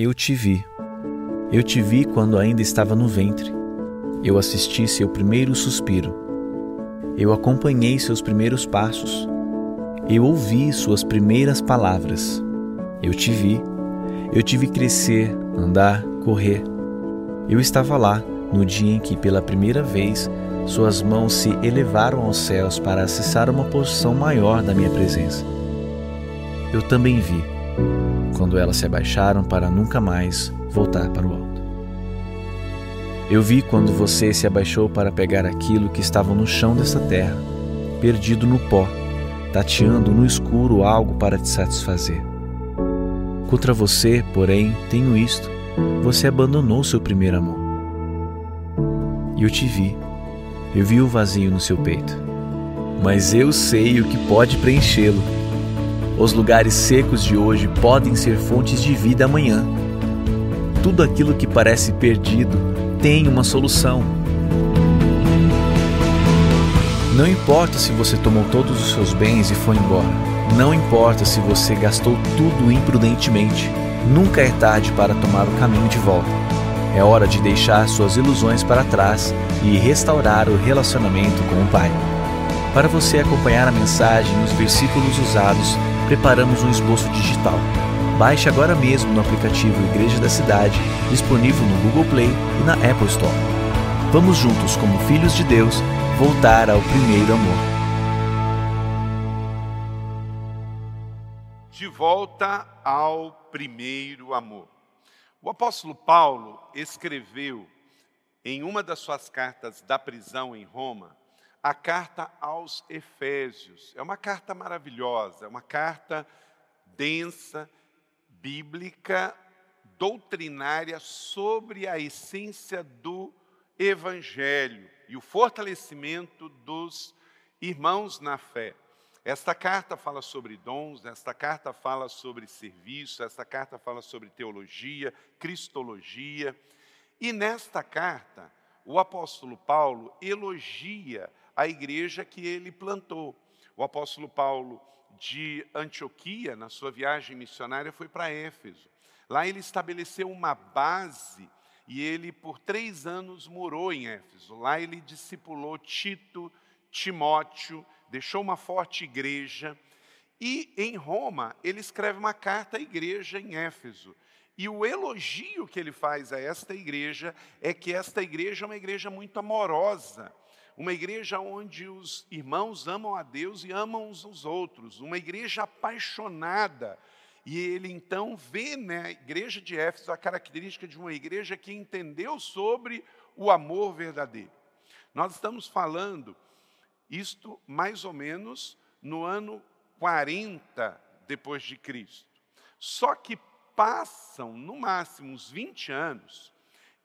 Eu te vi. Eu te vi quando ainda estava no ventre. Eu assisti seu primeiro suspiro. Eu acompanhei seus primeiros passos. Eu ouvi suas primeiras palavras. Eu te vi. Eu te vi crescer, andar, correr. Eu estava lá no dia em que, pela primeira vez, suas mãos se elevaram aos céus para acessar uma posição maior da minha presença. Eu também vi quando elas se abaixaram para nunca mais voltar para o alto. Eu vi quando você se abaixou para pegar aquilo que estava no chão dessa terra, perdido no pó, tateando no escuro algo para te satisfazer. Contra você, porém, tenho isto: você abandonou seu primeiro amor. E eu te vi, eu vi o vazio no seu peito. Mas eu sei o que pode preenchê-lo. Os lugares secos de hoje podem ser fontes de vida amanhã. Tudo aquilo que parece perdido tem uma solução. Não importa se você tomou todos os seus bens e foi embora. Não importa se você gastou tudo imprudentemente. Nunca é tarde para tomar o caminho de volta. É hora de deixar suas ilusões para trás e restaurar o relacionamento com o Pai. Para você acompanhar a mensagem e os versículos usados, preparamos um esboço digital. Baixe agora mesmo no aplicativo Igreja da Cidade, disponível no Google Play e na Apple Store. Vamos juntos, como filhos de Deus, voltar ao primeiro amor. De volta ao primeiro amor. O apóstolo Paulo escreveu em uma das suas cartas da prisão em Roma, a carta aos Efésios. É uma carta maravilhosa, é uma carta densa, bíblica, doutrinária sobre a essência do evangelho e o fortalecimento dos irmãos na fé. Esta carta fala sobre dons, esta carta fala sobre serviço, esta carta fala sobre teologia, cristologia. E nesta carta, o apóstolo Paulo elogia a igreja que ele plantou. O apóstolo Paulo de Antioquia, na sua viagem missionária, foi para Éfeso. Lá ele estabeleceu uma base e ele, por três anos, morou em Éfeso. Lá ele discipulou Tito, Timóteo, deixou uma forte igreja. E em Roma, ele escreve uma carta à igreja em Éfeso. E o elogio que ele faz a esta igreja é que esta igreja é uma igreja muito amorosa, uma igreja onde os irmãos amam a Deus e amam uns aos outros, uma igreja apaixonada. E ele então vê na igreja de Éfeso a característica de uma igreja que entendeu sobre o amor verdadeiro. Nós estamos falando isto mais ou menos no ano 40 depois de Cristo. Só que passam no máximo uns 20 anos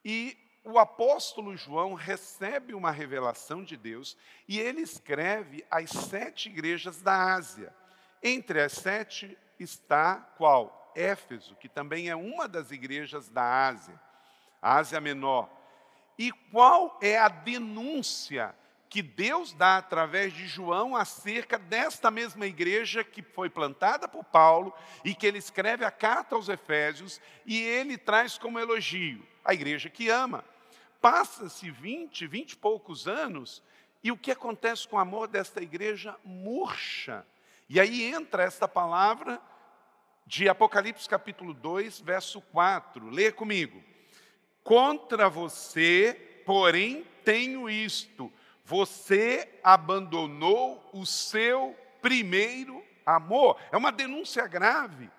e o apóstolo João recebe uma revelação de Deus e ele escreve as sete igrejas da Ásia. Entre as sete está qual? Éfeso, que também é uma das igrejas da Ásia, a Ásia Menor. E qual é a denúncia que Deus dá através de João acerca desta mesma igreja que foi plantada por Paulo e que ele escreve a carta aos Efésios e ele traz como elogio a igreja que ama. Passa-se 20, 20 e poucos anos, e o que acontece com o amor desta igreja murcha. E aí entra esta palavra de Apocalipse capítulo 2, verso 4. Leia comigo. Contra você, porém, tenho isto: você abandonou o seu primeiro amor. É uma denúncia grave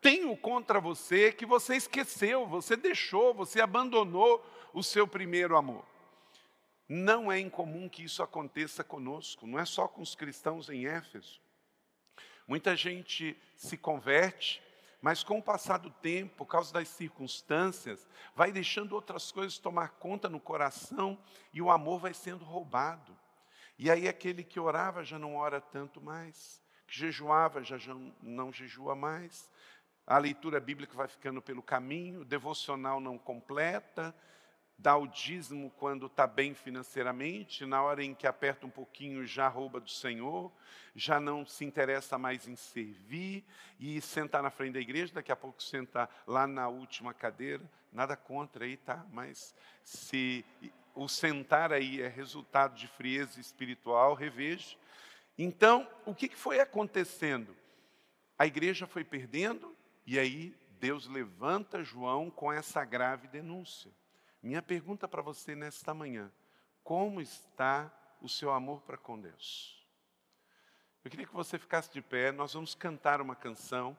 tenho contra você que você esqueceu, você deixou, você abandonou o seu primeiro amor. Não é incomum que isso aconteça conosco, não é só com os cristãos em Éfeso. Muita gente se converte, mas com o passar do tempo, por causa das circunstâncias, vai deixando outras coisas tomar conta no coração e o amor vai sendo roubado. E aí aquele que orava já não ora tanto mais, que jejuava já não jejua mais, a leitura bíblica vai ficando pelo caminho, devocional não completa, dá o dízimo quando está bem financeiramente, na hora em que aperta um pouquinho já rouba do Senhor, já não se interessa mais em servir e sentar na frente da igreja, daqui a pouco senta lá na última cadeira, nada contra aí, tá? Mas se o sentar aí é resultado de frieza espiritual, reveja. Então, o que foi acontecendo? A igreja foi perdendo e aí Deus levanta João com essa grave denúncia. Minha pergunta para você nesta manhã: como está o seu amor para com Deus? Eu queria que você ficasse de pé, nós vamos cantar uma canção.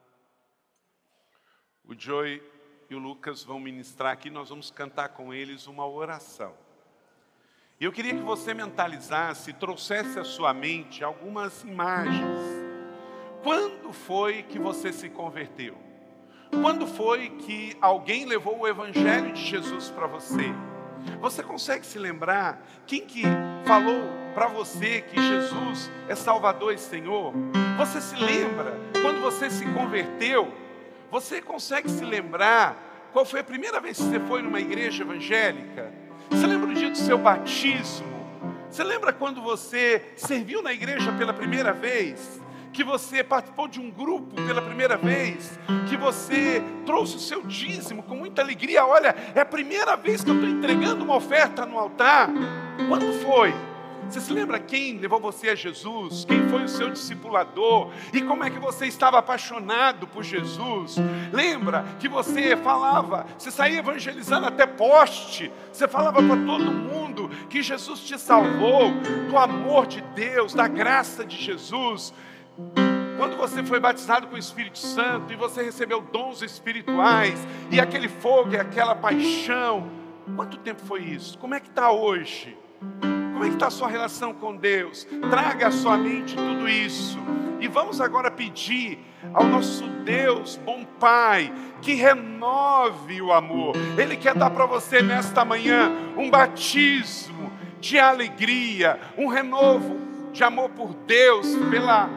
O Joey e o Lucas vão ministrar aqui, nós vamos cantar com eles uma oração. E eu queria que você mentalizasse, trouxesse à sua mente algumas imagens. Quando foi que você se converteu? Quando foi que alguém levou o Evangelho de Jesus para você? Você consegue se lembrar quem que falou para você que Jesus é Salvador e Senhor? Você se lembra quando você se converteu? Você consegue se lembrar qual foi a primeira vez que você foi numa igreja evangélica? Você lembra o dia do seu batismo? Você lembra quando você serviu na igreja pela primeira vez? Que você participou de um grupo pela primeira vez, que você trouxe o seu dízimo com muita alegria. Olha, é a primeira vez que eu estou entregando uma oferta no altar. Quando foi? Você se lembra quem levou você a Jesus? Quem foi o seu discipulador? E como é que você estava apaixonado por Jesus? Lembra que você falava, você saía evangelizando até poste, você falava para todo mundo que Jesus te salvou, do amor de Deus, da graça de Jesus. Quando você foi batizado com o Espírito Santo e você recebeu dons espirituais e aquele fogo e aquela paixão, quanto tempo foi isso? Como é que está hoje? Como é que está a sua relação com Deus? Traga à sua mente tudo isso. E vamos agora pedir ao nosso Deus, bom Pai, que renove o amor. Ele quer dar para você nesta manhã um batismo de alegria, um renovo de amor por Deus, pela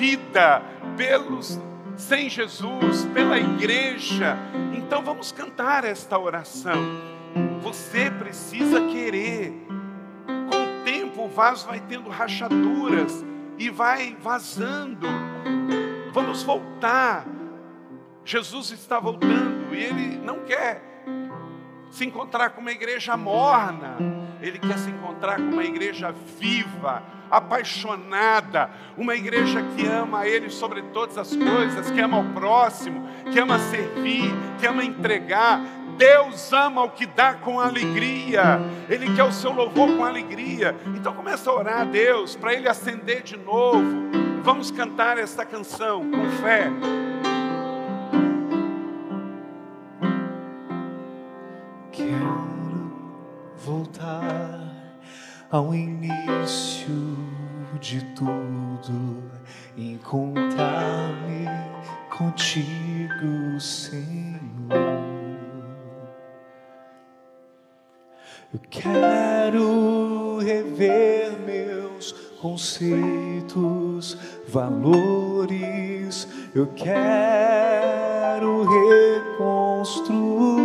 vida, pelos sem Jesus, pela igreja. Então vamos cantar esta oração. Você precisa querer. Com o tempo o vaso vai tendo rachaduras e vai vazando. Vamos voltar. Jesus está voltando e ele não quer se encontrar com uma igreja morna, ele quer se encontrar com uma igreja viva, apaixonada, uma igreja que ama Ele sobre todas as coisas, que ama o próximo, que ama servir, que ama entregar. Deus ama o que dá com alegria, Ele quer o seu louvor com alegria. Então começa a orar a Deus para Ele acender de novo. Vamos cantar esta canção com fé. Ao início de tudo, encontrar-me contigo, Senhor. Eu quero rever meus conceitos, valores, eu quero reconstruir.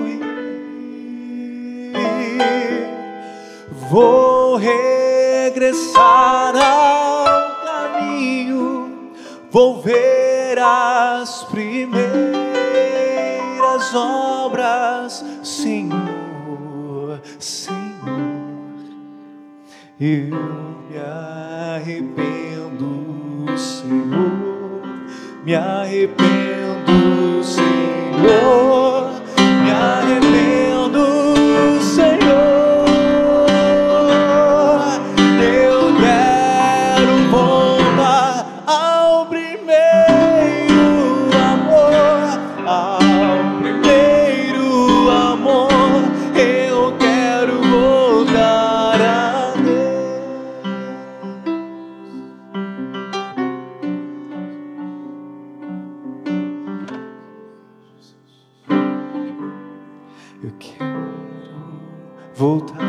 Vou regressar ao caminho, vou ver as primeiras obras, Senhor, Senhor. Eu me arrependo, Senhor, me arrependo, Senhor, full time.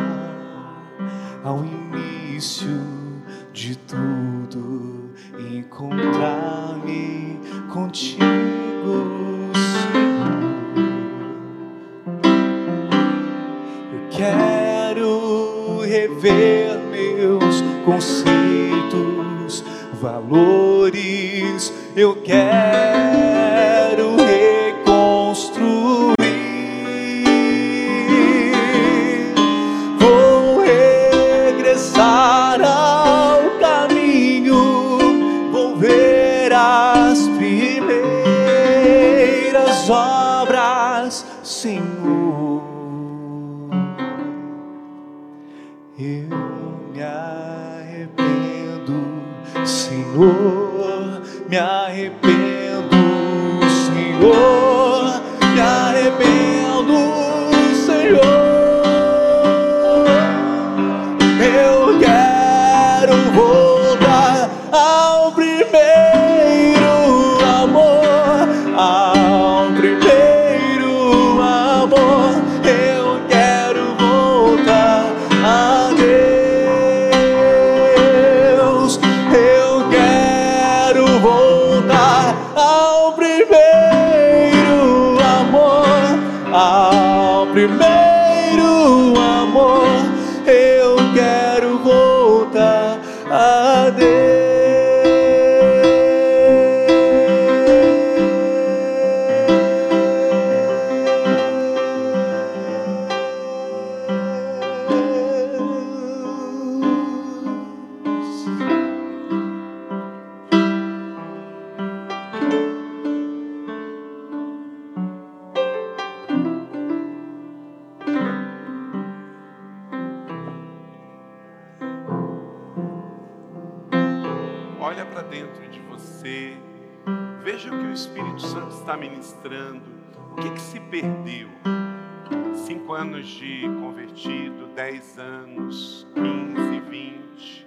Anos de convertido, dez anos, quinze, vinte.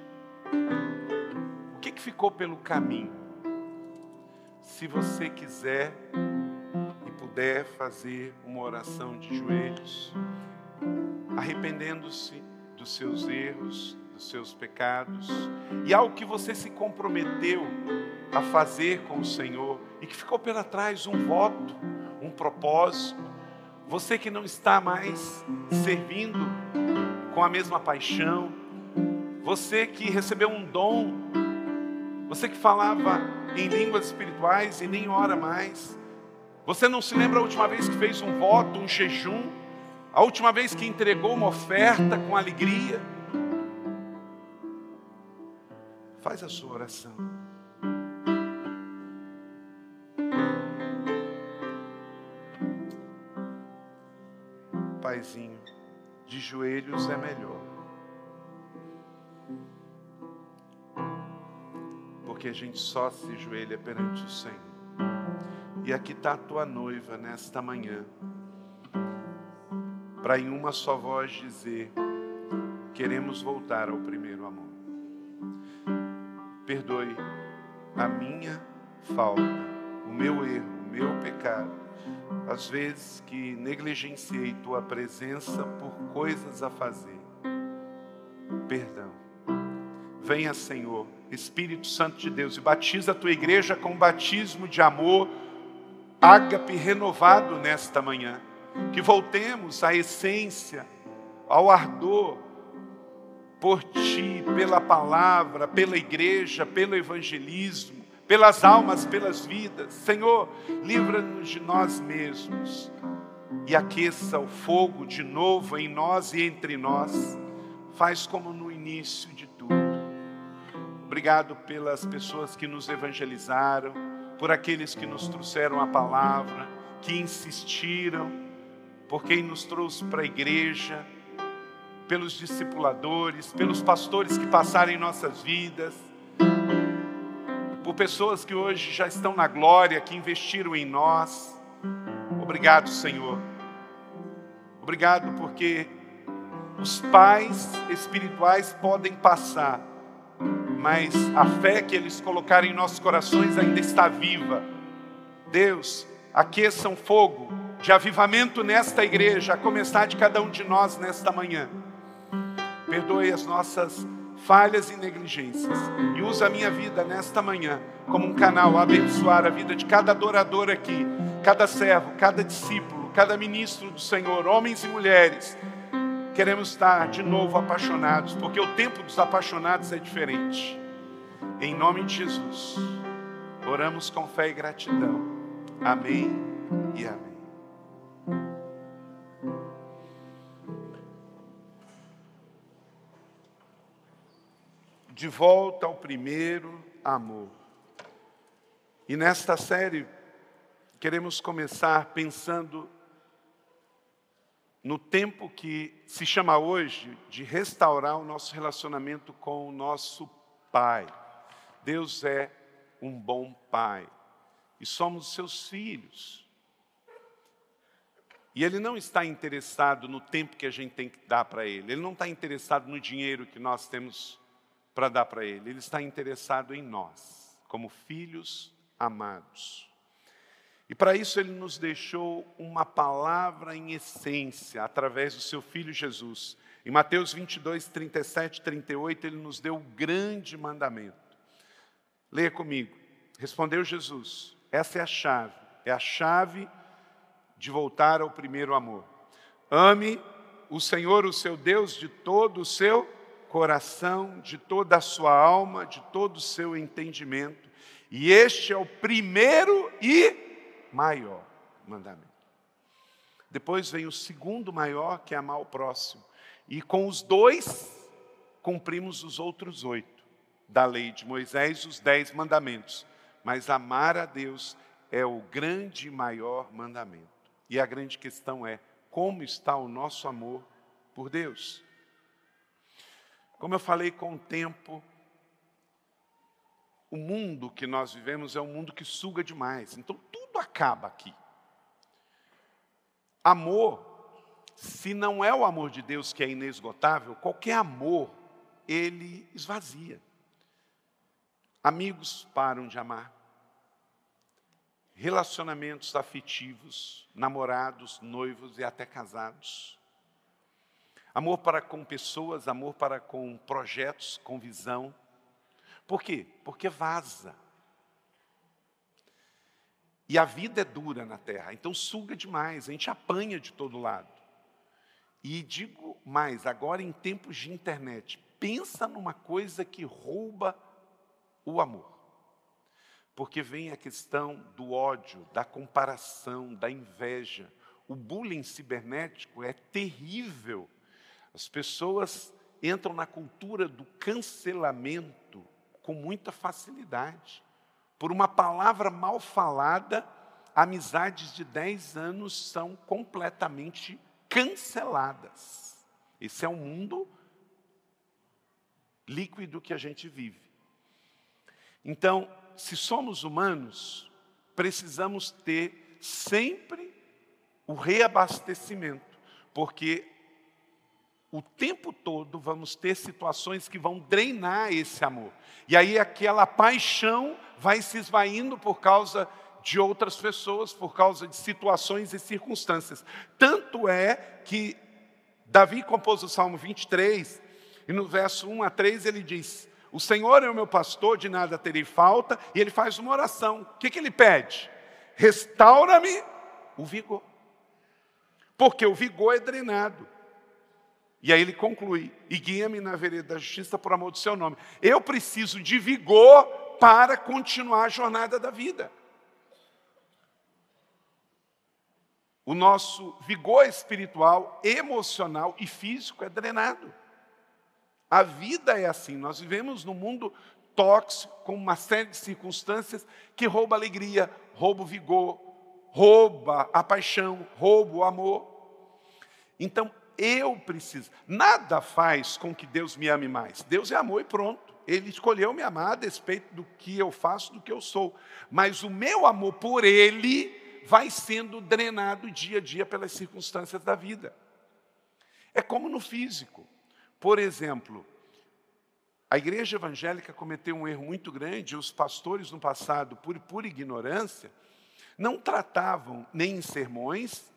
O que, que ficou pelo caminho? Se você quiser e puder fazer uma oração de joelhos, arrependendo-se dos seus erros, dos seus pecados, e algo que você se comprometeu a fazer com o Senhor e que ficou pela trás um voto, um propósito. Você que não está mais servindo com a mesma paixão, você que recebeu um dom, você que falava em línguas espirituais e nem ora mais, você não se lembra a última vez que fez um voto, um jejum, a última vez que entregou uma oferta com alegria? Faz a sua oração. Paizinho, de joelhos é melhor. Porque a gente só se joelha perante o Senhor. E aqui está a tua noiva nesta manhã, para em uma só voz dizer: queremos voltar ao primeiro amor. Perdoe a minha falta, o meu erro, o meu pecado, às vezes que negligenciei tua presença por coisas a fazer. Perdão. Venha, Senhor, Espírito Santo de Deus, e batiza a tua igreja com um batismo de amor, ágape renovado nesta manhã. Que voltemos à essência, ao ardor por ti, pela palavra, pela igreja, pelo evangelismo, pelas almas, pelas vidas. Senhor, livra-nos de nós mesmos e aqueça o fogo de novo em nós e entre nós. Faz como no início de tudo. Obrigado pelas pessoas que nos evangelizaram, por aqueles que nos trouxeram a palavra, que insistiram, por quem nos trouxe para a igreja, pelos discipuladores, pelos pastores que passaram em nossas vidas, por pessoas que hoje já estão na glória, que investiram em nós. Obrigado, Senhor. Obrigado porque os pais espirituais podem passar, mas a fé que eles colocaram em nossos corações ainda está viva. Deus, aqueça um fogo de avivamento nesta igreja, a começar de cada um de nós nesta manhã. Perdoe as nossas falhas e negligências e usa a minha vida nesta manhã como um canal a abençoar a vida de cada adorador aqui, cada servo, cada discípulo, cada ministro do Senhor, homens e mulheres queremos estar de novo apaixonados, porque o tempo dos apaixonados é diferente. Em nome de Jesus, oramos com fé e gratidão. Amém e amém. De volta ao primeiro amor. E nesta série, queremos começar pensando no tempo que se chama hoje de restaurar o nosso relacionamento com o nosso Pai. Deus é um bom Pai e somos seus filhos. E Ele não está interessado no tempo que a gente tem que dar para Ele, Ele não está interessado no dinheiro que nós temos para dar para Ele, Ele está interessado em nós, como filhos amados. E para isso ele nos deixou uma palavra em essência, através do seu Filho Jesus. Em Mateus 22, 37, 38, ele nos deu o grande mandamento. Leia comigo. Respondeu Jesus: essa é a chave, é a chave de voltar ao primeiro amor. Ame o Senhor, o seu Deus, de todo o seu coração, de toda a sua alma, de todo o seu entendimento. E este é o primeiro e maior mandamento. Depois vem o segundo maior, que é amar o próximo. E com os dois, cumprimos os outros oito da lei de Moisés, os dez mandamentos. Mas amar a Deus é o grande e maior mandamento. E a grande questão é: como está o nosso amor por Deus? Como eu falei com o tempo, o mundo que nós vivemos é um mundo que suga demais. Então, tudo acaba aqui. Amor, se não é o amor de Deus que é inesgotável, qualquer amor, ele esvazia. Amigos param de amar. Relacionamentos afetivos, namorados, noivos e até casados. Amor para com pessoas, amor para com projetos, com visão. Por quê? Porque vaza. E a vida é dura na terra, então suga demais, a gente apanha de todo lado. E digo mais, agora em tempos de internet, pensa numa coisa que rouba o amor. Porque vem a questão do ódio, da comparação, da inveja. O bullying cibernético é terrível. As pessoas entram na cultura do cancelamento com muita facilidade. Por uma palavra mal falada, amizades de 10 anos são completamente canceladas. Esse é o mundo líquido que a gente vive. Então, se somos humanos, precisamos ter sempre o reabastecimento, porque o tempo todo vamos ter situações que vão drenar esse amor. E aí aquela paixão vai se esvaindo por causa de outras pessoas, por causa de situações e circunstâncias. Tanto é que Davi compôs o Salmo 23, e no verso 1 a 3 ele diz: O Senhor é o meu pastor, de nada terei falta, e ele faz uma oração. O que, que ele pede? Restaura-me o vigor. Porque o vigor é drenado. E aí ele conclui: e guia-me na vereda da justiça por amor do seu nome. Eu preciso de vigor para continuar a jornada da vida. O nosso vigor espiritual, emocional e físico é drenado. A vida é assim, nós vivemos num mundo tóxico, com uma série de circunstâncias que rouba alegria, rouba o vigor, rouba a paixão, rouba o amor. Então, eu preciso. Nada faz com que Deus me ame mais. Deus é amor e pronto. Ele escolheu me amar a despeito do que eu faço, do que eu sou. Mas o meu amor por Ele vai sendo drenado dia a dia pelas circunstâncias da vida. É como no físico. Por exemplo, a igreja evangélica cometeu um erro muito grande, os pastores no passado, por pura ignorância, não tratavam nem em sermões,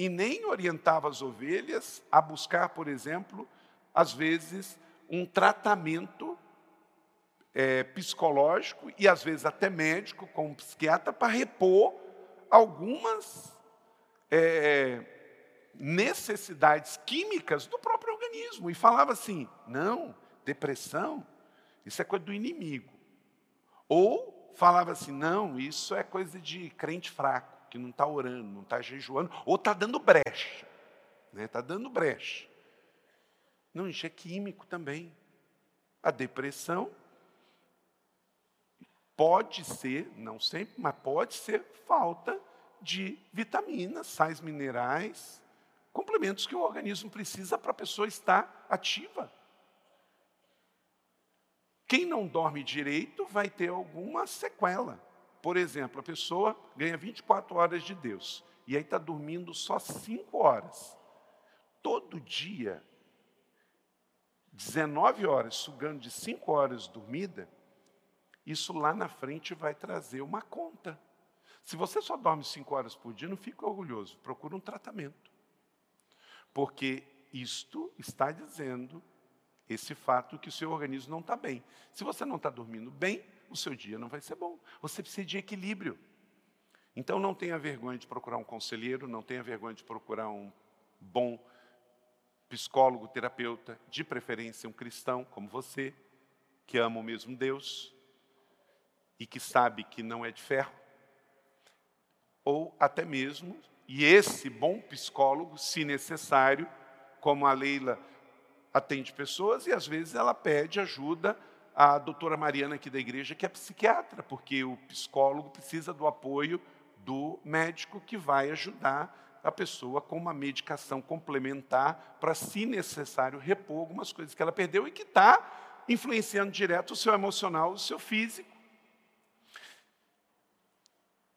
e nem orientava as ovelhas a buscar, por exemplo, às vezes, um tratamento é, psicológico e às vezes até médico, com um psiquiatra, para repor algumas é, necessidades químicas do próprio organismo. E falava assim: não, depressão, isso é coisa do inimigo. Ou falava assim: não, isso é coisa de crente fraco, que não está orando, não está jejuando, ou está dando brecha. Está né? Tá dando brecha. Não, isso é químico também. A depressão pode ser, não sempre, mas pode ser falta de vitaminas, sais minerais, complementos que o organismo precisa para a pessoa estar ativa. Quem não dorme direito vai ter alguma sequela. Por exemplo, a pessoa ganha 24 horas de Deus e aí está dormindo só 5 horas. Todo dia, 19 horas, sugando de 5 horas dormida, isso lá na frente vai trazer uma conta. Se você só dorme cinco horas por dia, não fique orgulhoso, procura um tratamento. Porque isto está dizendo esse fato que o seu organismo não está bem. Se você não está dormindo bem, o seu dia não vai ser bom. Você precisa de equilíbrio. Então não tenha vergonha de procurar um conselheiro, não tenha vergonha de procurar um bom psicólogo, terapeuta, de preferência um cristão como você, que ama o mesmo Deus, e que sabe que não é de ferro, ou até mesmo, e esse bom psicólogo, se necessário, como a Leila atende pessoas e às vezes ela pede ajuda à doutora Mariana aqui da igreja, que é psiquiatra, porque o psicólogo precisa do apoio do médico que vai ajudar a pessoa com uma medicação complementar para, se necessário, repor algumas coisas que ela perdeu e que está influenciando direto o seu emocional, o seu físico.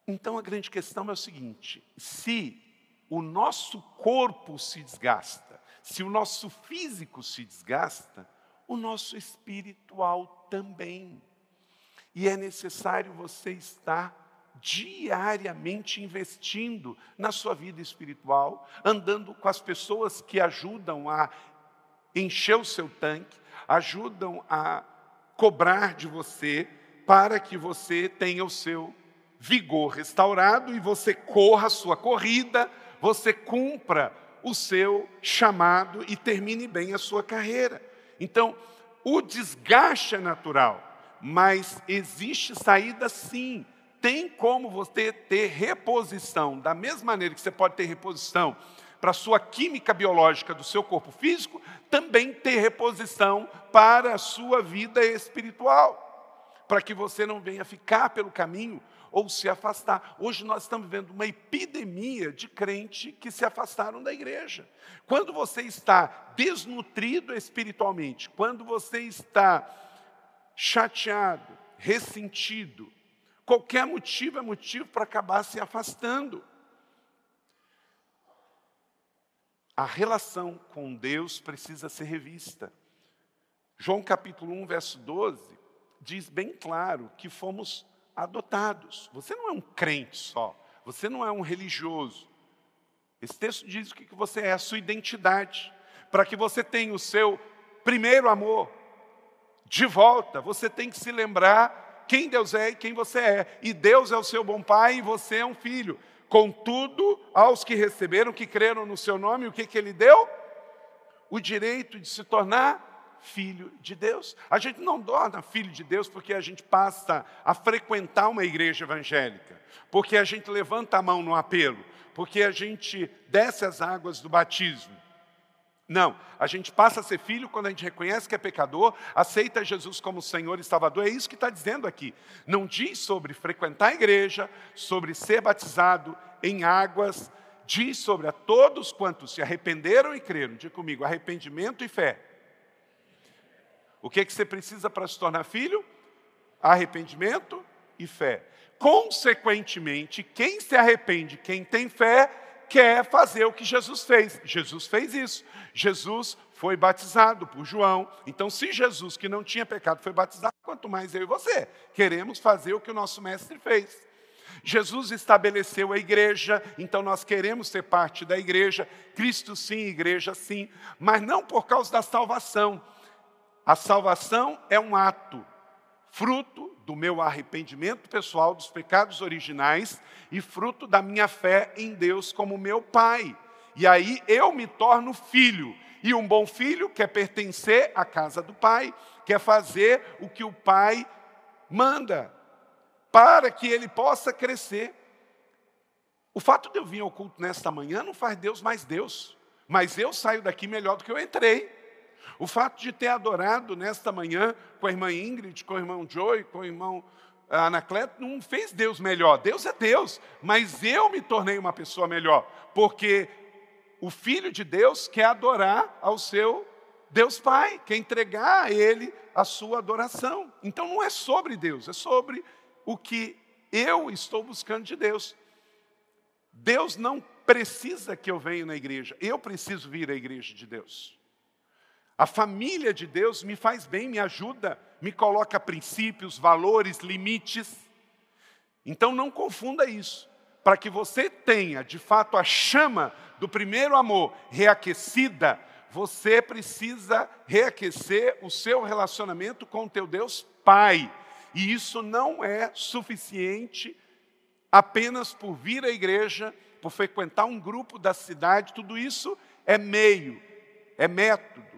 Então a grande questão é o seguinte: se o nosso corpo se desgasta, se o nosso físico se desgasta, o nosso espiritual também. E é necessário você estar diariamente investindo na sua vida espiritual, andando com as pessoas que ajudam a encher o seu tanque, ajudam a cobrar de você para que você tenha o seu vigor restaurado e você corra a sua corrida, você cumpra o seu chamado e termine bem a sua carreira. Então, o desgaste é natural, mas existe saída sim. Tem como você ter reposição, da mesma maneira que você pode ter reposição para a sua química biológica do seu corpo físico, também ter reposição para a sua vida espiritual, para que você não venha ficar pelo caminho ou se afastar. Hoje nós estamos vendo uma epidemia de crente que se afastaram da igreja. Quando você está desnutrido espiritualmente, quando você está chateado, ressentido, qualquer motivo é motivo para acabar se afastando. A relação com Deus precisa ser revista. João capítulo 1, verso 12, diz bem claro que fomos adotados. Você não é um crente só, você não é um religioso. Esse texto diz o que você é, a sua identidade. Para que você tenha o seu primeiro amor de volta, você tem que se lembrar quem Deus é e quem você é. E Deus é o seu bom pai e você é um filho. Contudo, aos que receberam, que creram no seu nome, o que, que ele deu? O direito de se tornar filho de Deus. A gente não torna filho de Deus porque a gente passa a frequentar uma igreja evangélica, porque a gente levanta a mão no apelo, porque a gente desce as águas do batismo. Não, a gente passa a ser filho quando a gente reconhece que é pecador, aceita Jesus como Senhor e Salvador, é isso que está dizendo aqui. Não diz sobre frequentar a igreja, sobre ser batizado em águas, diz sobre a todos quantos se arrependeram e creram. Diga comigo, arrependimento e fé. O que, é que você precisa para se tornar filho? Arrependimento e fé. Consequentemente, quem se arrepende, quem tem fé, quer fazer o que Jesus fez. Jesus fez isso. Jesus foi batizado por João. Então, se Jesus, que não tinha pecado, foi batizado, quanto mais eu e você, queremos fazer o que o nosso mestre fez. Jesus estabeleceu a igreja, então nós queremos ser parte da igreja. Cristo sim, igreja sim, mas não por causa da salvação, a salvação é um ato, fruto do meu arrependimento pessoal dos pecados originais e fruto da minha fé em Deus como meu Pai. E aí eu me torno filho. E um bom filho quer pertencer à casa do pai, quer fazer o que o pai manda, para que ele possa crescer. O fato de eu vir ao culto nesta manhã não faz Deus mais Deus, mas eu saio daqui melhor do que eu entrei. O fato de ter adorado nesta manhã com a irmã Ingrid, com o irmão Joey, com o irmão Anacleto, não fez Deus melhor. Deus é Deus, mas eu me tornei uma pessoa melhor, porque o Filho de Deus quer adorar ao seu Deus Pai, quer entregar a Ele a sua adoração. Então não é sobre Deus, é sobre o que eu estou buscando de Deus. Deus não precisa que eu venha na igreja, eu preciso vir à igreja de Deus. A família de Deus me faz bem, me ajuda, me coloca princípios, valores, limites. Então não confunda isso. Para que você tenha, de fato, a chama do primeiro amor reaquecida, você precisa reaquecer o seu relacionamento com o teu Deus Pai. E isso não é suficiente apenas por vir à igreja, por frequentar um grupo da cidade, tudo isso é meio, é método,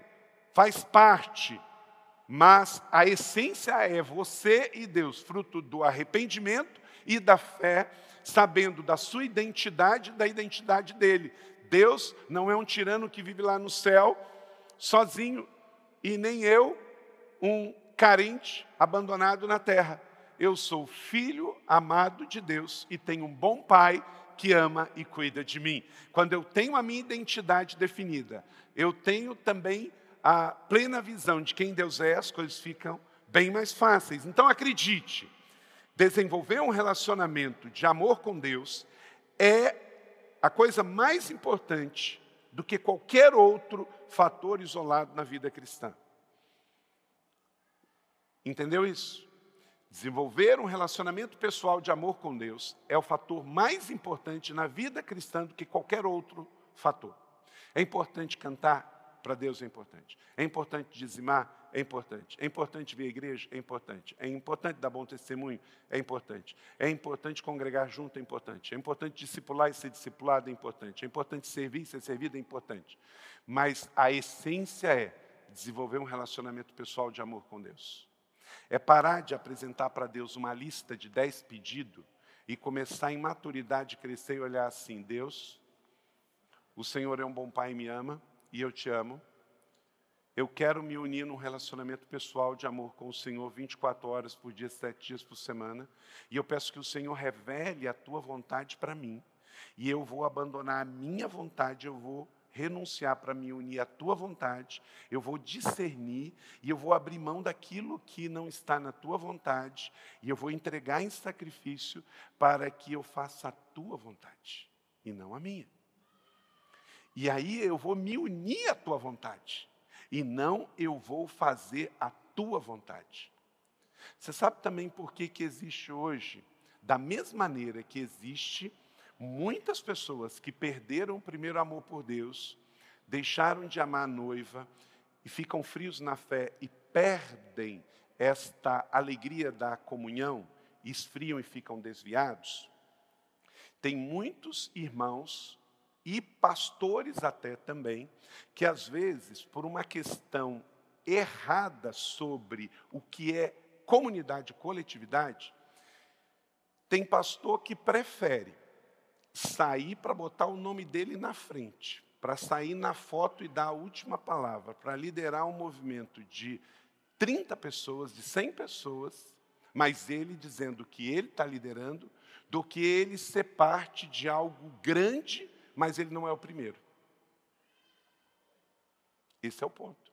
faz parte, mas a essência é você e Deus, fruto do arrependimento e da fé, sabendo da sua identidade e da identidade dele. Deus não é um tirano que vive lá no céu, sozinho, e nem eu, um carente abandonado na terra. Eu sou filho amado de Deus e tenho um bom pai que ama e cuida de mim. Quando eu tenho a minha identidade definida, eu tenho também a plena visão de quem Deus é, as coisas ficam bem mais fáceis. Então acredite, desenvolver um relacionamento de amor com Deus é a coisa mais importante do que qualquer outro fator isolado na vida cristã. Entendeu isso? Desenvolver um relacionamento pessoal de amor com Deus é o fator mais importante na vida cristã do que qualquer outro fator. É importante cantar, para Deus é importante. É importante dizimar, é importante. É importante vir à igreja, é importante. É importante dar bom testemunho, é importante. É importante congregar junto, é importante. É importante discipular e ser discipulado, é importante. É importante servir e ser servido, é importante. Mas a essência é desenvolver um relacionamento pessoal de amor com Deus. É parar de apresentar para Deus uma lista de dez pedidos e começar em maturidade crescer e olhar assim: Deus, o Senhor é um bom pai e me ama, e eu te amo. Eu quero me unir num relacionamento pessoal de amor com o Senhor 24 horas por dia, sete dias por semana. E eu peço que o Senhor revele a tua vontade para mim. E eu vou abandonar a minha vontade, eu vou renunciar para me unir à tua vontade, eu vou discernir e eu vou abrir mão daquilo que não está na tua vontade e eu vou entregar em sacrifício para que eu faça a tua vontade e não a minha. E aí eu vou me unir à tua vontade e não eu vou fazer a tua vontade. Você sabe também por que, que existe hoje, da mesma maneira que existe Muitas pessoas que perderam o primeiro amor por Deus, deixaram de amar a noiva e ficam frios na fé e perdem esta alegria da comunhão, esfriam e ficam desviados. Tem muitos irmãos e pastores até também, que às vezes, por uma questão errada sobre o que é comunidade e coletividade, tem pastor que prefere sair para botar o nome dele na frente, para sair na foto e dar a última palavra, para liderar um movimento de 30 pessoas, de 100 pessoas, mas ele dizendo que ele está liderando, do que ele ser parte de algo grande, mas ele não é o primeiro. Esse é o ponto.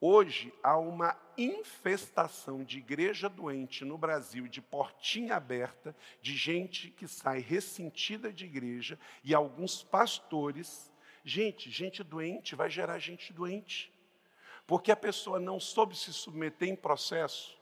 Hoje há uma infestação de igreja doente no Brasil, de portinha aberta, de gente que sai ressentida de igreja e alguns pastores. Gente, gente doente vai gerar gente doente. Porque a pessoa não soube se submeter em processo.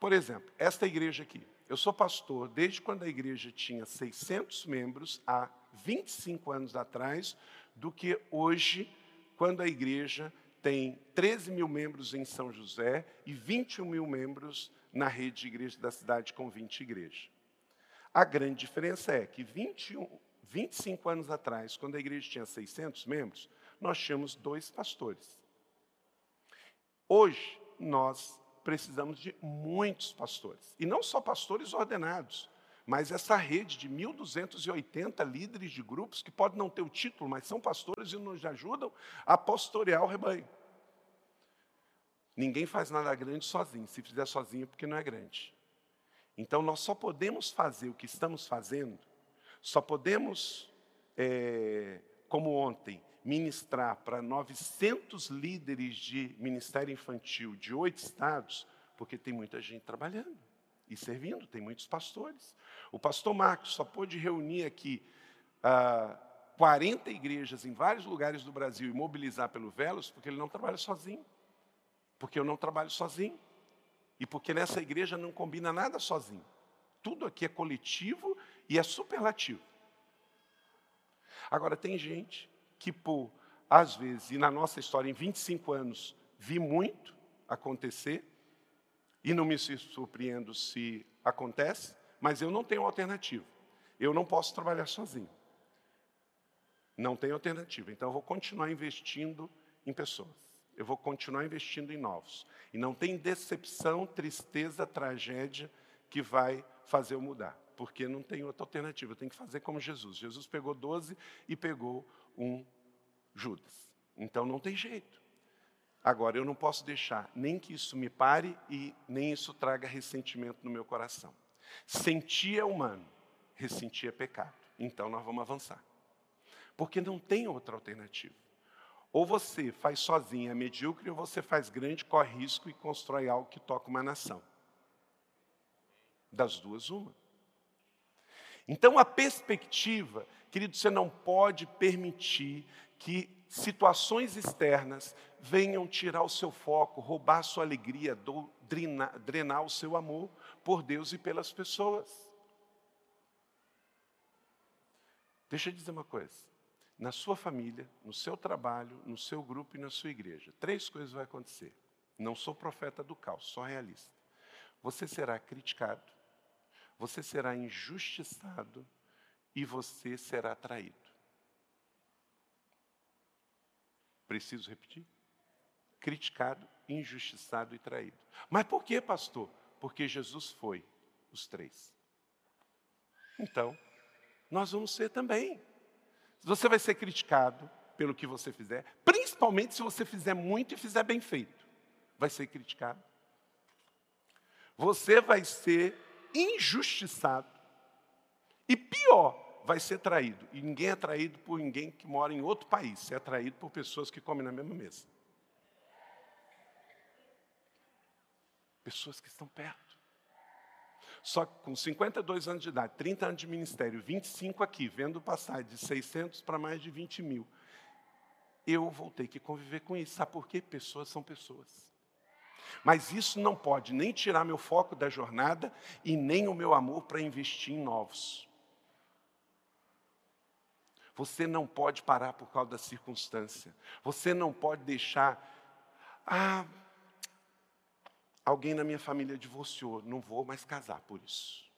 Por exemplo, esta igreja aqui. Eu sou pastor desde quando a igreja tinha 600 membros, há 25 anos atrás, do que hoje, quando a igreja tem 13 mil membros em São José e 21 mil membros na rede de igrejas da cidade com 20 igrejas. A grande diferença é que 21, 25 anos atrás, quando a igreja tinha 600 membros, nós tínhamos dois pastores. Hoje, nós precisamos de muitos pastores. E não só pastores ordenados, mas essa rede de 1.280 líderes de grupos, que podem não ter o título, mas são pastores e nos ajudam a pastorear o rebanho. Ninguém faz nada grande sozinho. Se fizer sozinho, é porque não é grande. Então, nós só podemos fazer o que estamos fazendo, só podemos, é, como ontem, ministrar para 900 líderes de ministério infantil de oito estados, porque tem muita gente trabalhando e servindo, tem muitos pastores. O pastor Marcos só pôde reunir aqui ah, 40 igrejas em vários lugares do Brasil e mobilizar pelo Velos, porque ele não trabalha sozinho. Porque eu não trabalho sozinho. E porque nessa igreja não combina nada sozinho. Tudo aqui é coletivo e é superlativo. Agora, tem gente que, por, às vezes, e na nossa história, em 25 anos, vi muito acontecer, e não me surpreendo se acontece, mas eu não tenho alternativa. Eu não posso trabalhar sozinho. Não tenho alternativa. Então eu vou continuar investindo em pessoas. Eu vou continuar investindo em novos. E não tem decepção, tristeza, tragédia que vai fazer eu mudar. Porque não tem outra alternativa. Eu tenho que fazer como Jesus. Jesus pegou 12 e pegou um Judas. Então não tem jeito. Agora, eu não posso deixar nem que isso me pare e nem isso traga ressentimento no meu coração. Sentir é humano, ressentir é pecado. Então nós vamos avançar. Porque não tem outra alternativa. Ou você faz sozinho, é medíocre, ou você faz grande, corre risco e constrói algo que toca uma nação. Das duas, uma. Então a perspectiva, querido, você não pode permitir que situações externas venham tirar o seu foco, roubar a sua alegria, drenar, drenar o seu amor por Deus e pelas pessoas. Deixa eu dizer uma coisa. Na sua família, no seu trabalho, no seu grupo e na sua igreja, três coisas vão acontecer. Não sou profeta do caos, sou realista. Você será criticado, você será injustiçado e você será traído. Preciso repetir? Criticado, injustiçado e traído. Mas por que, pastor? Porque Jesus foi os três. Então, nós vamos ser também. Você vai ser criticado pelo que você fizer, principalmente se você fizer muito e fizer bem feito. Vai ser criticado. Você vai ser injustiçado. E pior, vai ser traído. E ninguém é traído por ninguém que mora em outro país. É traído por pessoas que comem na mesma mesa. Pessoas que estão perto. Só que com 52 anos de idade, 30 anos de ministério, 25 aqui, vendo passar de 600 para mais de 20 mil, eu vou ter que conviver com isso. Sabe por quê? Pessoas são pessoas. Mas isso não pode nem tirar meu foco da jornada e nem o meu amor para investir em novos. Você não pode parar por causa da circunstância. Você não pode deixar. Ah, alguém na minha família divorciou, não vou mais casar por isso.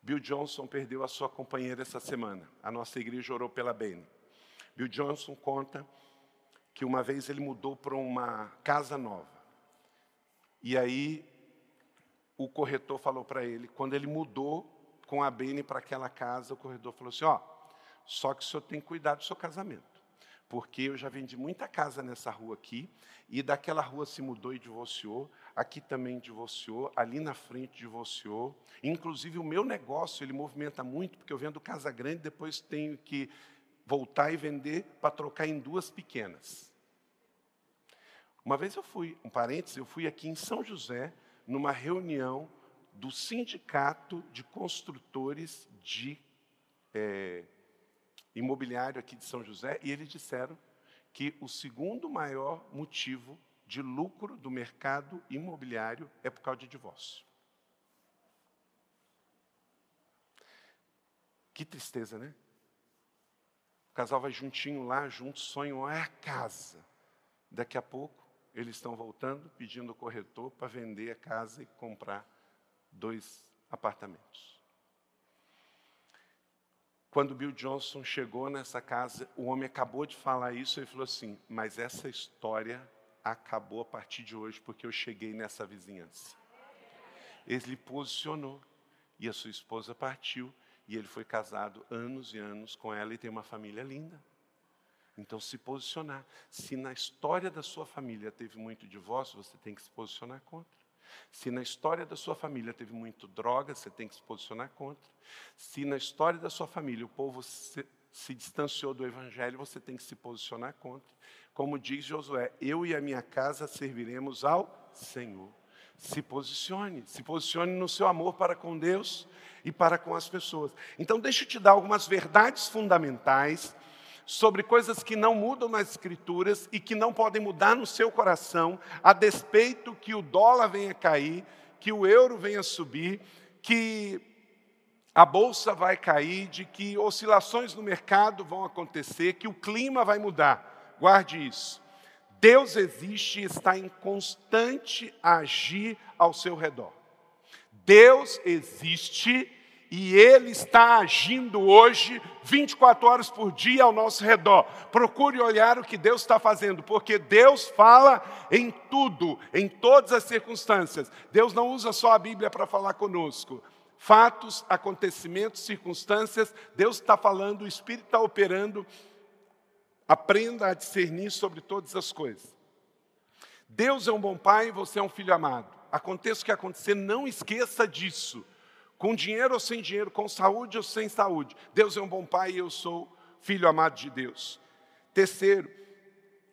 Bill Johnson perdeu a sua companheira essa semana. A nossa igreja orou pela Bene. Bill Johnson conta que uma vez ele mudou para uma casa nova. E aí o corretor falou para ele, quando ele mudou com a Bene para aquela casa, o corretor falou assim: ó, oh, só que o senhor tem que cuidar do seu casamento. Porque eu já vendi muita casa nessa rua aqui, e daquela rua se mudou e divorciou, aqui também divorciou, ali na frente divorciou. Inclusive o meu negócio, ele movimenta muito, porque eu vendo casa grande, depois tenho que voltar e vender para trocar em duas pequenas. Uma vez eu fui, um parênteses, eu fui aqui em São José, numa reunião do Sindicato de Construtores de é, imobiliário aqui de São José e eles disseram que o segundo maior motivo de lucro do mercado imobiliário é por causa de divórcio. Que tristeza, né? O casal vai juntinho lá, juntos, sonham é a casa. Daqui a pouco, eles estão voltando, pedindo ao corretor para vender a casa e comprar dois apartamentos. Quando Bill Johnson chegou nessa casa, o homem acabou de falar isso e falou assim: Mas essa história acabou a partir de hoje, porque eu cheguei nessa vizinhança. Ele posicionou e a sua esposa partiu e ele foi casado anos e anos com ela e tem uma família linda. Então, se posicionar. Se na história da sua família teve muito divórcio, você tem que se posicionar contra. Se na história da sua família teve muito droga, você tem que se posicionar contra. Se na história da sua família o povo se, se distanciou do evangelho, você tem que se posicionar contra. Como diz Josué, eu e a minha casa serviremos ao Senhor. Se posicione, se posicione no seu amor para com Deus e para com as pessoas. Então, deixa eu te dar algumas verdades fundamentais sobre coisas que não mudam nas escrituras e que não podem mudar no seu coração, a despeito que o dólar venha cair, que o euro venha subir, que a bolsa vai cair, de que oscilações no mercado vão acontecer, que o clima vai mudar. Guarde isso. Deus existe e está em constante agir ao seu redor. Deus existe e Ele está agindo hoje 24 horas por dia ao nosso redor. Procure olhar o que Deus está fazendo, porque Deus fala em tudo, em todas as circunstâncias. Deus não usa só a Bíblia para falar conosco. Fatos, acontecimentos, circunstâncias, Deus está falando, o Espírito está operando. Aprenda a discernir sobre todas as coisas. Deus é um bom pai e você é um filho amado. Aconteça o que acontecer, não esqueça disso com dinheiro ou sem dinheiro, com saúde ou sem saúde. Deus é um bom pai e eu sou filho amado de Deus. Terceiro,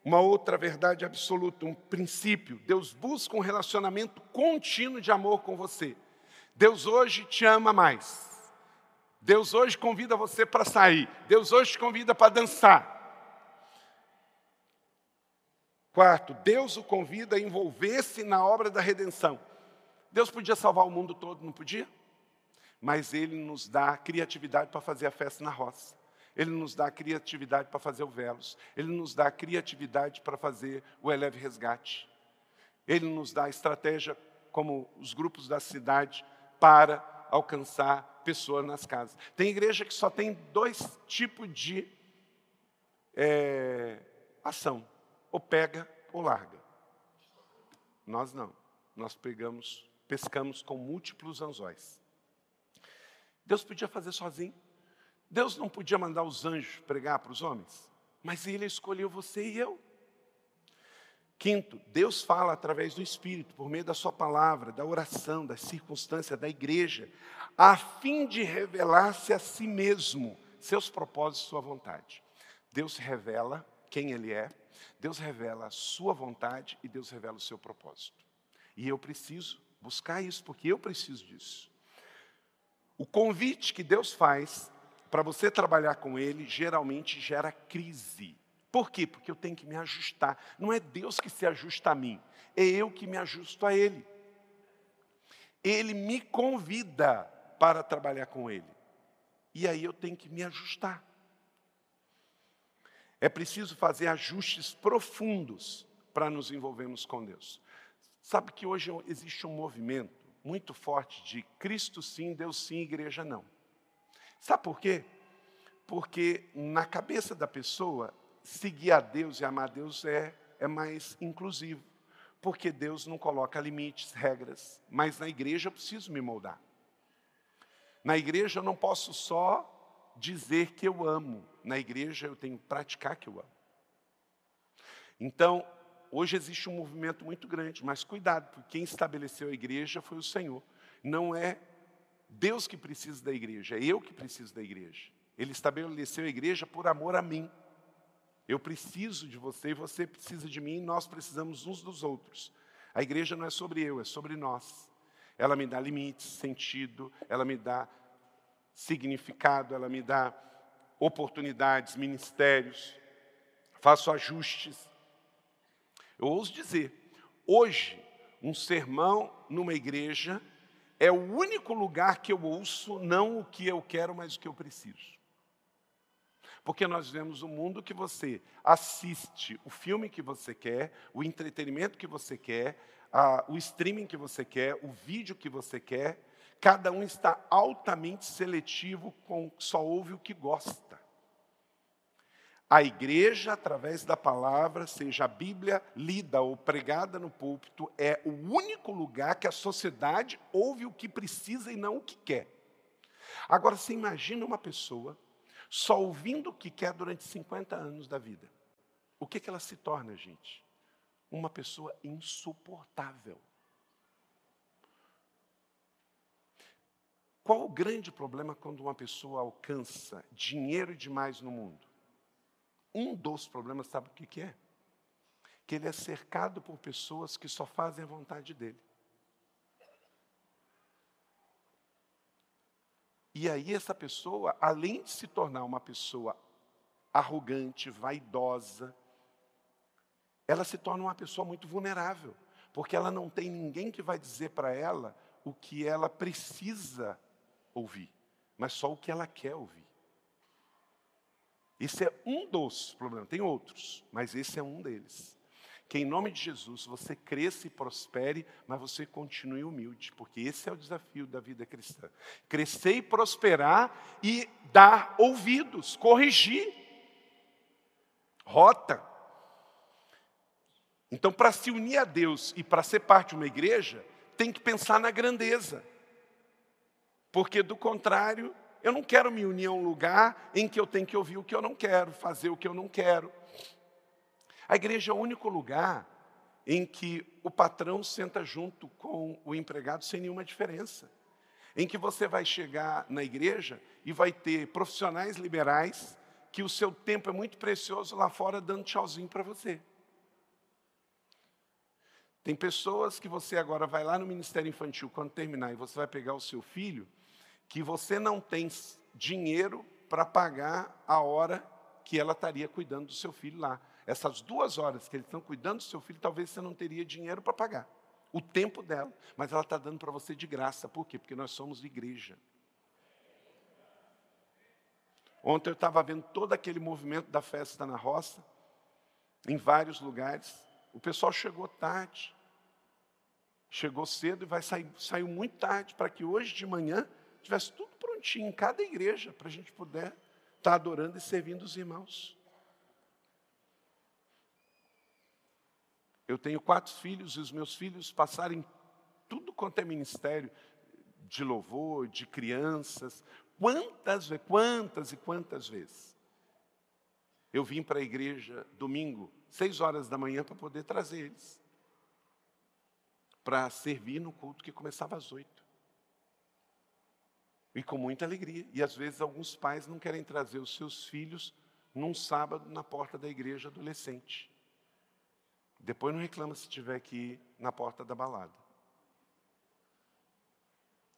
uma outra verdade absoluta, um princípio. Deus busca um relacionamento contínuo de amor com você. Deus hoje te ama mais. Deus hoje convida você para sair. Deus hoje te convida para dançar. Quarto, Deus o convida a envolver-se na obra da redenção. Deus podia salvar o mundo todo, não podia? Mas Ele nos dá criatividade para fazer a festa na roça. Ele nos dá criatividade para fazer o velos. Ele nos dá criatividade para fazer o eleve resgate. Ele nos dá estratégia, como os grupos da cidade, para alcançar pessoas nas casas. Tem igreja que só tem dois tipos de é, ação: ou pega ou larga. Nós não. Nós pegamos, pescamos com múltiplos anzóis. Deus podia fazer sozinho. Deus não podia mandar os anjos pregar para os homens, mas Ele escolheu você e eu. Quinto, Deus fala através do Espírito, por meio da Sua palavra, da oração, das circunstâncias, da igreja, a fim de revelar-se a si mesmo, seus propósitos, sua vontade. Deus revela quem Ele é, Deus revela a Sua vontade e Deus revela o seu propósito. E eu preciso buscar isso, porque eu preciso disso. O convite que Deus faz para você trabalhar com Ele geralmente gera crise. Por quê? Porque eu tenho que me ajustar. Não é Deus que se ajusta a mim, é eu que me ajusto a Ele. Ele me convida para trabalhar com Ele. E aí eu tenho que me ajustar. É preciso fazer ajustes profundos para nos envolvermos com Deus. Sabe que hoje existe um movimento muito forte de Cristo sim, Deus sim, igreja não. Sabe por quê? Porque na cabeça da pessoa, seguir a Deus e amar a Deus é, é mais inclusivo. Porque Deus não coloca limites, regras, mas na igreja eu preciso me moldar. Na igreja eu não posso só dizer que eu amo, na igreja eu tenho que praticar que eu amo. Então, Hoje existe um movimento muito grande, mas cuidado, porque quem estabeleceu a igreja foi o Senhor. Não é Deus que precisa da igreja, é eu que preciso da igreja. Ele estabeleceu a igreja por amor a mim. Eu preciso de você e você precisa de mim, e nós precisamos uns dos outros. A igreja não é sobre eu, é sobre nós. Ela me dá limites, sentido, ela me dá significado, ela me dá oportunidades, ministérios, faço ajustes. Eu ouso dizer, hoje, um sermão numa igreja é o único lugar que eu ouço não o que eu quero, mas o que eu preciso. Porque nós vemos um mundo que você assiste o filme que você quer, o entretenimento que você quer, a, o streaming que você quer, o vídeo que você quer, Cada um está altamente seletivo, com só ouve o que gosta. A igreja, através da palavra, seja a Bíblia lida ou pregada no púlpito, é o único lugar que a sociedade ouve o que precisa e não o que quer. Agora, você imagina uma pessoa só ouvindo o que quer durante 50 anos da vida. O que, que ela se torna, gente? Uma pessoa insuportável. Qual o grande problema quando uma pessoa alcança dinheiro demais no mundo? Um dos problemas, sabe o que, que é? Que ele é cercado por pessoas que só fazem a vontade dele. E aí, essa pessoa, além de se tornar uma pessoa arrogante, vaidosa, ela se torna uma pessoa muito vulnerável, porque ela não tem ninguém que vai dizer para ela o que ela precisa ouvir, mas só o que ela quer ouvir. Esse é um dos problemas, tem outros, mas esse é um deles. Que em nome de Jesus você cresça e prospere, mas você continue humilde, porque esse é o desafio da vida cristã. Crescer e prosperar e dar ouvidos, corrigir. Rota. Então, para se unir a Deus e para ser parte de uma igreja, tem que pensar na grandeza. Porque do contrário, eu não quero me unir a um lugar em que eu tenho que ouvir o que eu não quero, fazer o que eu não quero. A igreja é o único lugar em que o patrão senta junto com o empregado sem nenhuma diferença. Em que você vai chegar na igreja e vai ter profissionais liberais que o seu tempo é muito precioso lá fora dando tchauzinho para você. Tem pessoas que você agora vai lá no Ministério Infantil quando terminar e você vai pegar o seu filho que você não tem dinheiro para pagar a hora que ela estaria cuidando do seu filho lá. Essas duas horas que eles estão cuidando do seu filho, talvez você não teria dinheiro para pagar. O tempo dela. Mas ela está dando para você de graça. Por quê? Porque nós somos igreja. Ontem eu estava vendo todo aquele movimento da festa na roça, em vários lugares. O pessoal chegou tarde. Chegou cedo e vai sair, saiu muito tarde para que hoje de manhã tivesse tudo prontinho em cada igreja para a gente poder estar tá adorando e servindo os irmãos. Eu tenho quatro filhos e os meus filhos passarem tudo quanto é ministério de louvor, de crianças. Quantas, quantas e quantas vezes eu vim para a igreja domingo, seis horas da manhã, para poder trazer eles para servir no culto que começava às oito. E com muita alegria. E às vezes alguns pais não querem trazer os seus filhos num sábado na porta da igreja adolescente. Depois não reclama se tiver que ir na porta da balada.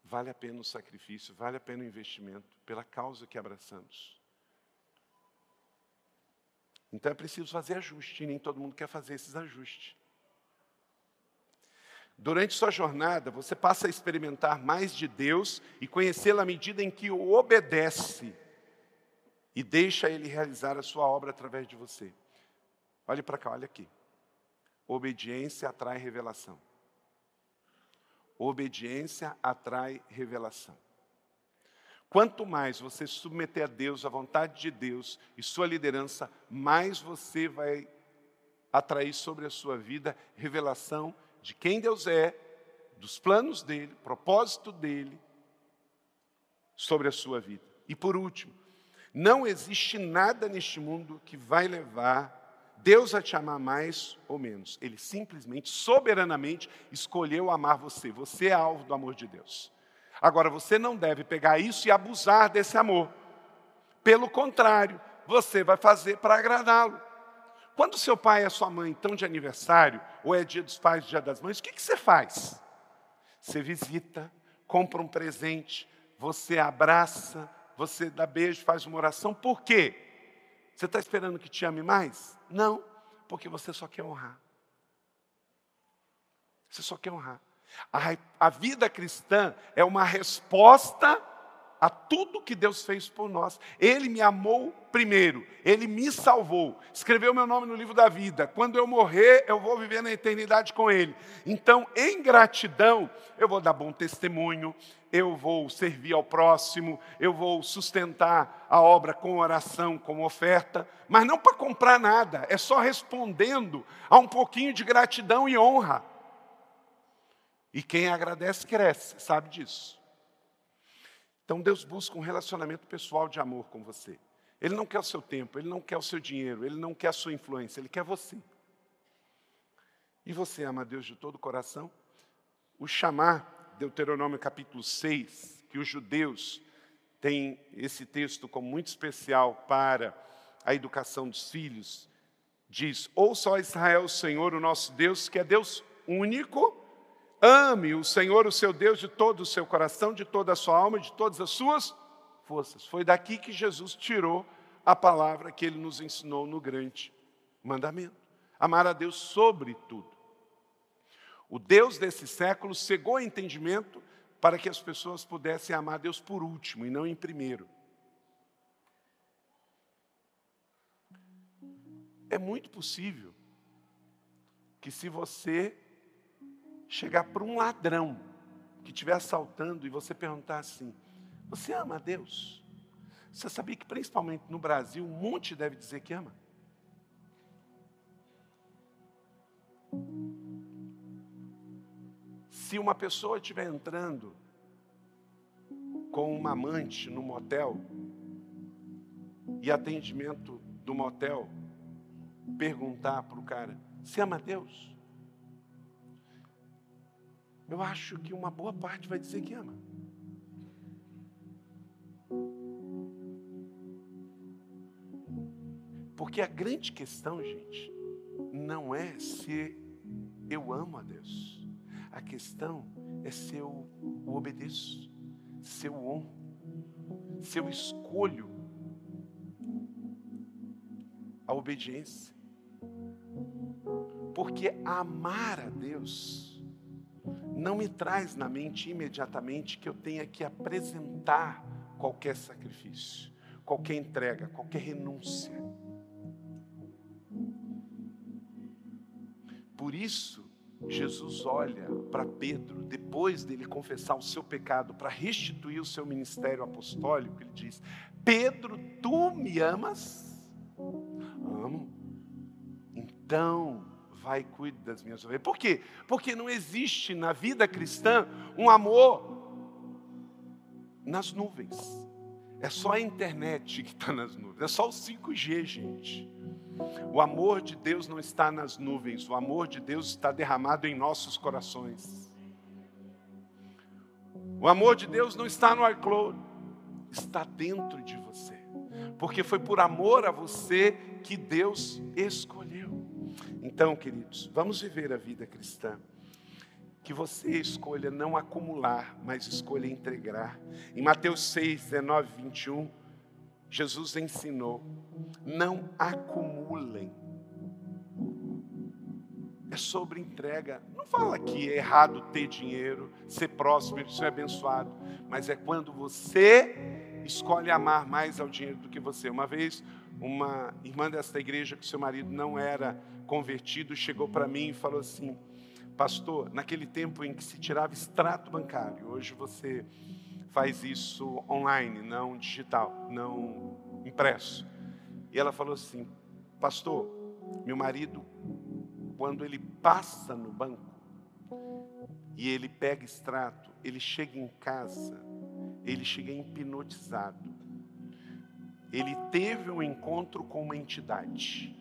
Vale a pena o sacrifício, vale a pena o investimento pela causa que abraçamos. Então é preciso fazer ajuste, e nem todo mundo quer fazer esses ajustes. Durante sua jornada, você passa a experimentar mais de Deus e conhecê-lo à medida em que o obedece e deixa ele realizar a sua obra através de você. Olhe para cá, olha aqui. Obediência atrai revelação. Obediência atrai revelação. Quanto mais você submeter a Deus, a vontade de Deus e sua liderança, mais você vai atrair sobre a sua vida revelação de quem Deus é, dos planos dele, propósito dele sobre a sua vida. E por último, não existe nada neste mundo que vai levar Deus a te amar mais ou menos. Ele simplesmente, soberanamente, escolheu amar você. Você é alvo do amor de Deus. Agora, você não deve pegar isso e abusar desse amor. Pelo contrário, você vai fazer para agradá-lo. Quando seu pai e sua mãe estão de aniversário, ou é dia dos pais, dia das mães, o que, que você faz? Você visita, compra um presente, você abraça, você dá beijo, faz uma oração. Por quê? Você está esperando que te ame mais? Não, porque você só quer honrar. Você só quer honrar. A, a vida cristã é uma resposta a tudo que Deus fez por nós. Ele me amou primeiro, ele me salvou, escreveu meu nome no livro da vida. Quando eu morrer, eu vou viver na eternidade com ele. Então, em gratidão, eu vou dar bom testemunho, eu vou servir ao próximo, eu vou sustentar a obra com oração, com oferta, mas não para comprar nada, é só respondendo a um pouquinho de gratidão e honra. E quem agradece cresce, sabe disso. Então Deus busca um relacionamento pessoal de amor com você. Ele não quer o seu tempo, ele não quer o seu dinheiro, ele não quer a sua influência, ele quer você. E você ama Deus de todo o coração? O chamar, Deuteronômio capítulo 6, que os judeus têm esse texto como muito especial para a educação dos filhos, diz: Ouça, ó Israel, o Senhor, o nosso Deus, que é Deus único, Ame o Senhor, o seu Deus, de todo o seu coração, de toda a sua alma, de todas as suas forças. Foi daqui que Jesus tirou a palavra que ele nos ensinou no grande mandamento: amar a Deus sobre tudo. O Deus desse século cegou o entendimento para que as pessoas pudessem amar Deus por último e não em primeiro. É muito possível que, se você chegar para um ladrão que estiver assaltando e você perguntar assim: Você ama a Deus? Você sabia que, principalmente no Brasil, um monte deve dizer que ama? Se uma pessoa estiver entrando com uma amante no motel e atendimento do motel perguntar para o cara: Você ama Deus? Eu acho que uma boa parte vai dizer que ama. Porque a grande questão, gente, não é se eu amo a Deus. A questão é se eu o obedeço, se eu honro, se eu escolho a obediência. Porque amar a Deus não me traz na mente imediatamente que eu tenha que apresentar qualquer sacrifício, qualquer entrega, qualquer renúncia. Por isso, Jesus olha para Pedro, depois dele confessar o seu pecado, para restituir o seu ministério apostólico, ele diz: Pedro, tu me amas? Amo. Então, vai e das minhas ovelhas. Por quê? Porque não existe na vida cristã um amor nas nuvens. É só a internet que está nas nuvens. É só o 5G, gente. O amor de Deus não está nas nuvens. O amor de Deus está derramado em nossos corações. O amor de Deus não está no iCloud. Está dentro de você. Porque foi por amor a você que Deus escolheu. Então, queridos, vamos viver a vida cristã. Que você escolha não acumular, mas escolha entregar. Em Mateus 6, 19, 21, Jesus ensinou: não acumulem. É sobre entrega. Não fala que é errado ter dinheiro, ser próximo, ser abençoado, mas é quando você escolhe amar mais ao dinheiro do que você. Uma vez, uma irmã desta igreja, que seu marido não era convertido, chegou para mim e falou assim: Pastor, naquele tempo em que se tirava extrato bancário, hoje você faz isso online, não digital, não impresso. E ela falou assim: Pastor, meu marido, quando ele passa no banco e ele pega extrato, ele chega em casa, ele chega hipnotizado. Ele teve um encontro com uma entidade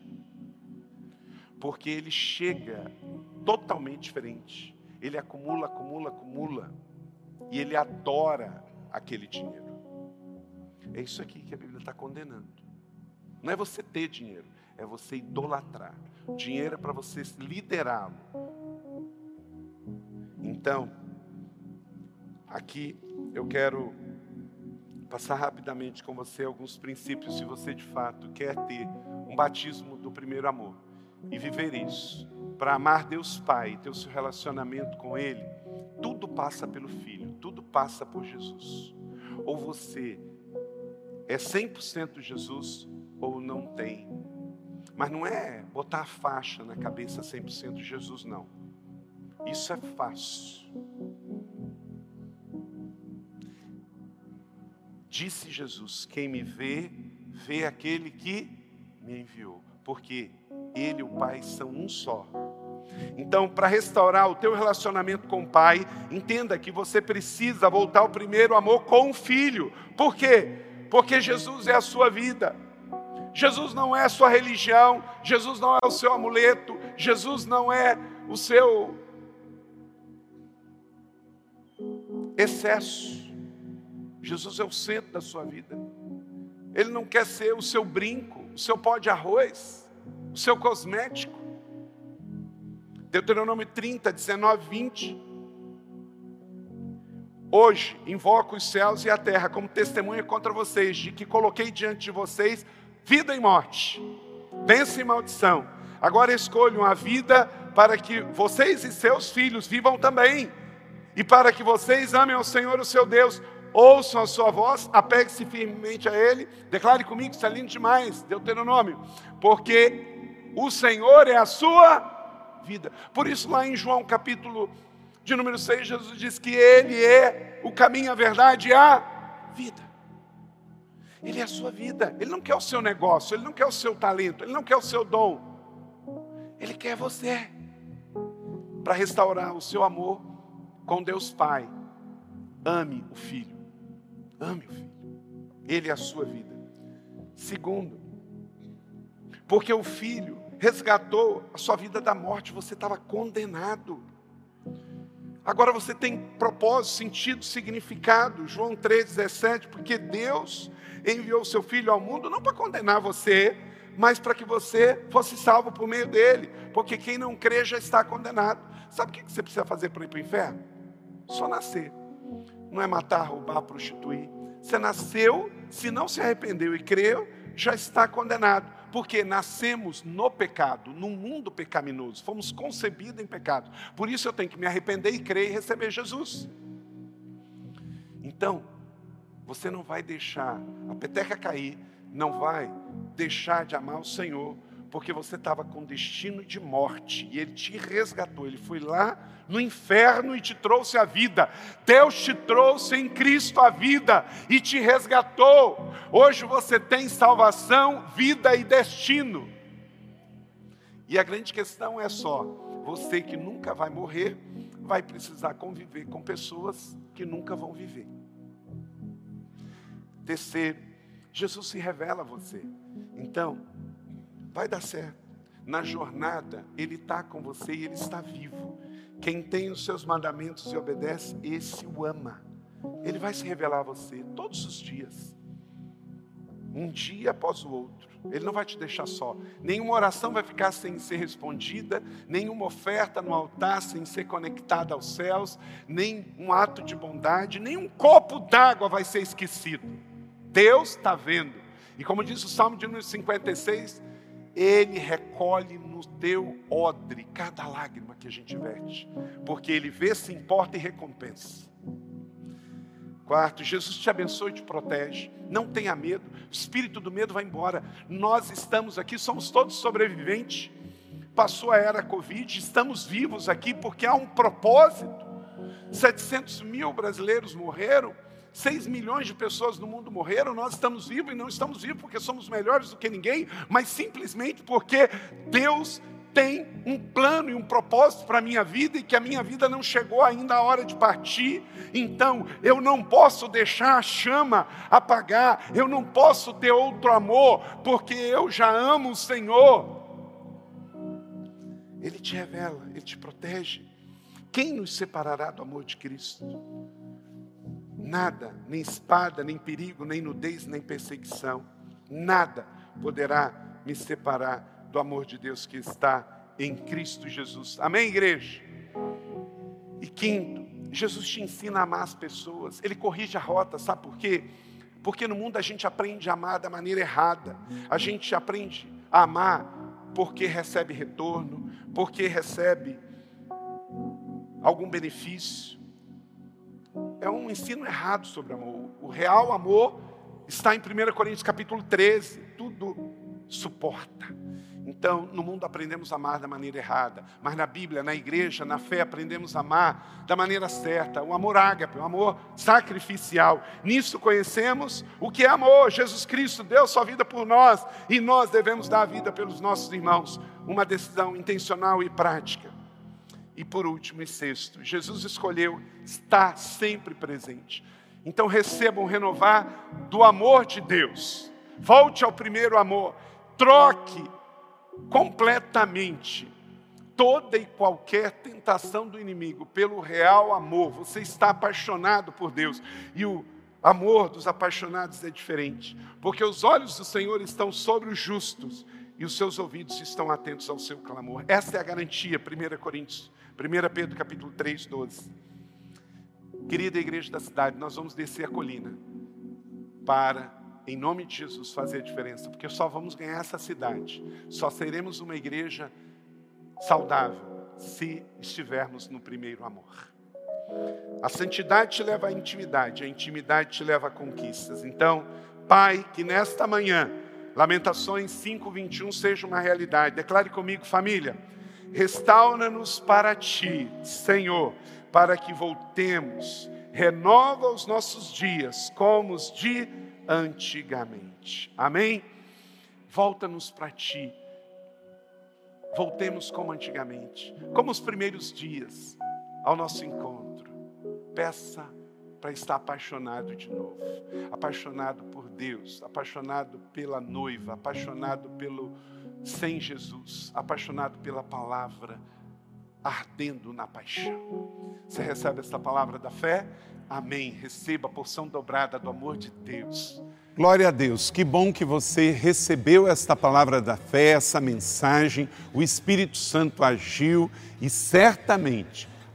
porque ele chega totalmente diferente. Ele acumula, acumula, acumula, e ele adora aquele dinheiro. É isso aqui que a Bíblia está condenando. Não é você ter dinheiro, é você idolatrar. Dinheiro é para você liderá-lo. Então, aqui eu quero passar rapidamente com você alguns princípios, se você de fato quer ter um batismo do primeiro amor e viver isso, para amar Deus Pai, ter o seu relacionamento com Ele, tudo passa pelo Filho, tudo passa por Jesus. Ou você é 100% Jesus ou não tem. Mas não é botar a faixa na cabeça 100% Jesus, não. Isso é fácil. Disse Jesus: Quem me vê, vê aquele que me enviou, porque Ele e o Pai são um só. Então, para restaurar o teu relacionamento com o Pai, entenda que você precisa voltar ao primeiro amor com o Filho. Por quê? Porque Jesus é a sua vida. Jesus não é a sua religião, Jesus não é o seu amuleto, Jesus não é o seu excesso. Jesus é o centro da sua vida. Ele não quer ser o seu brinco, o seu pó de arroz, o seu cosmético. Deuteronômio 30, 19, 20. Hoje invoco os céus e a terra como testemunha contra vocês, de que coloquei diante de vocês vida e morte, bênção e maldição. Agora escolham a vida para que vocês e seus filhos vivam também, e para que vocês amem ao Senhor, o seu Deus, ouçam a sua voz, apegue-se firmemente a Ele, declare comigo, isso é lindo demais, Deuteronômio, porque o Senhor é a sua vida. Por isso, lá em João capítulo de número 6, Jesus diz que Ele é o caminho, a verdade e a vida. Ele é a sua vida, Ele não quer o seu negócio, Ele não quer o seu talento, Ele não quer o seu dom, Ele quer você, para restaurar o seu amor com Deus Pai. Ame o Filho, ame o Filho, Ele é a sua vida. Segundo, porque o Filho resgatou a sua vida da morte, você estava condenado. Agora você tem propósito, sentido, significado. João 3,17, porque Deus enviou o seu Filho ao mundo não para condenar você, mas para que você fosse salvo por meio dele. Porque quem não crê já está condenado. Sabe o que você precisa fazer para ir para o inferno? Só nascer. Não é matar, roubar, prostituir. Você nasceu, se não se arrependeu e creu, já está condenado porque nascemos no pecado, num mundo pecaminoso, fomos concebidos em pecado. Por isso eu tenho que me arrepender e crer e receber Jesus. Então, você não vai deixar a peteca cair, não vai deixar de amar o Senhor, porque você estava com destino de morte e Ele te resgatou. Ele foi lá no inferno e te trouxe a vida. Deus te trouxe em Cristo a vida e te resgatou. Hoje você tem salvação, vida e destino. E a grande questão é só: você que nunca vai morrer, vai precisar conviver com pessoas que nunca vão viver. Terceiro, Jesus se revela a você. Então, vai dar certo. Na jornada, Ele está com você e Ele está vivo. Quem tem os seus mandamentos e obedece, esse o ama. Ele vai se revelar a você todos os dias, um dia após o outro. Ele não vai te deixar só. Nenhuma oração vai ficar sem ser respondida, nenhuma oferta no altar sem ser conectada aos céus, nem um ato de bondade, nem um copo d'água vai ser esquecido. Deus está vendo. E como diz o Salmo de número 56, ele recolhe no teu odre cada lágrima que a gente verte, porque Ele vê, se importa e recompensa. Quarto, Jesus te abençoe e te protege. Não tenha medo, o espírito do medo vai embora. Nós estamos aqui, somos todos sobreviventes. Passou a era Covid, estamos vivos aqui porque há um propósito. 700 mil brasileiros morreram 6 milhões de pessoas no mundo morreram, nós estamos vivos e não estamos vivos porque somos melhores do que ninguém, mas simplesmente porque Deus tem um plano e um propósito para a minha vida e que a minha vida não chegou ainda a hora de partir. Então, eu não posso deixar a chama apagar, eu não posso ter outro amor, porque eu já amo o Senhor. Ele te revela, ele te protege. Quem nos separará do amor de Cristo? Nada, nem espada, nem perigo, nem nudez, nem perseguição, nada poderá me separar do amor de Deus que está em Cristo Jesus. Amém, igreja? E quinto, Jesus te ensina a amar as pessoas, ele corrige a rota, sabe por quê? Porque no mundo a gente aprende a amar da maneira errada, a gente aprende a amar porque recebe retorno, porque recebe algum benefício. É um ensino errado sobre amor. O real amor está em 1 Coríntios capítulo 13. Tudo suporta. Então, no mundo aprendemos a amar da maneira errada, mas na Bíblia, na igreja, na fé, aprendemos a amar da maneira certa, o amor ágape, o amor sacrificial. Nisso conhecemos o que é amor. Jesus Cristo deu sua vida por nós e nós devemos dar a vida pelos nossos irmãos. Uma decisão intencional e prática. E por último e sexto, Jesus escolheu estar sempre presente. Então recebam renovar do amor de Deus. Volte ao primeiro amor. Troque completamente toda e qualquer tentação do inimigo pelo real amor. Você está apaixonado por Deus e o amor dos apaixonados é diferente, porque os olhos do Senhor estão sobre os justos e os seus ouvidos estão atentos ao seu clamor. Esta é a garantia, 1 Coríntios, 1 Pedro capítulo 3, 12. Querida igreja da cidade, nós vamos descer a colina para em nome de Jesus, fazer a diferença, porque só vamos ganhar essa cidade, só seremos uma igreja saudável se estivermos no primeiro amor. A santidade te leva à intimidade, a intimidade te leva a conquistas. Então, Pai, que nesta manhã, Lamentações 5:21 seja uma realidade. Declare comigo, família. Restaura-nos para ti, Senhor, para que voltemos. Renova os nossos dias como os de antigamente. Amém? Volta-nos para ti. Voltemos como antigamente, como os primeiros dias ao nosso encontro. Peça para estar apaixonado de novo, apaixonado por Deus, apaixonado pela noiva, apaixonado pelo sem Jesus, apaixonado pela palavra, ardendo na paixão. Você recebe esta palavra da fé? Amém. Receba a porção dobrada do amor de Deus. Glória a Deus, que bom que você recebeu esta palavra da fé, essa mensagem. O Espírito Santo agiu e certamente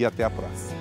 e até a próxima.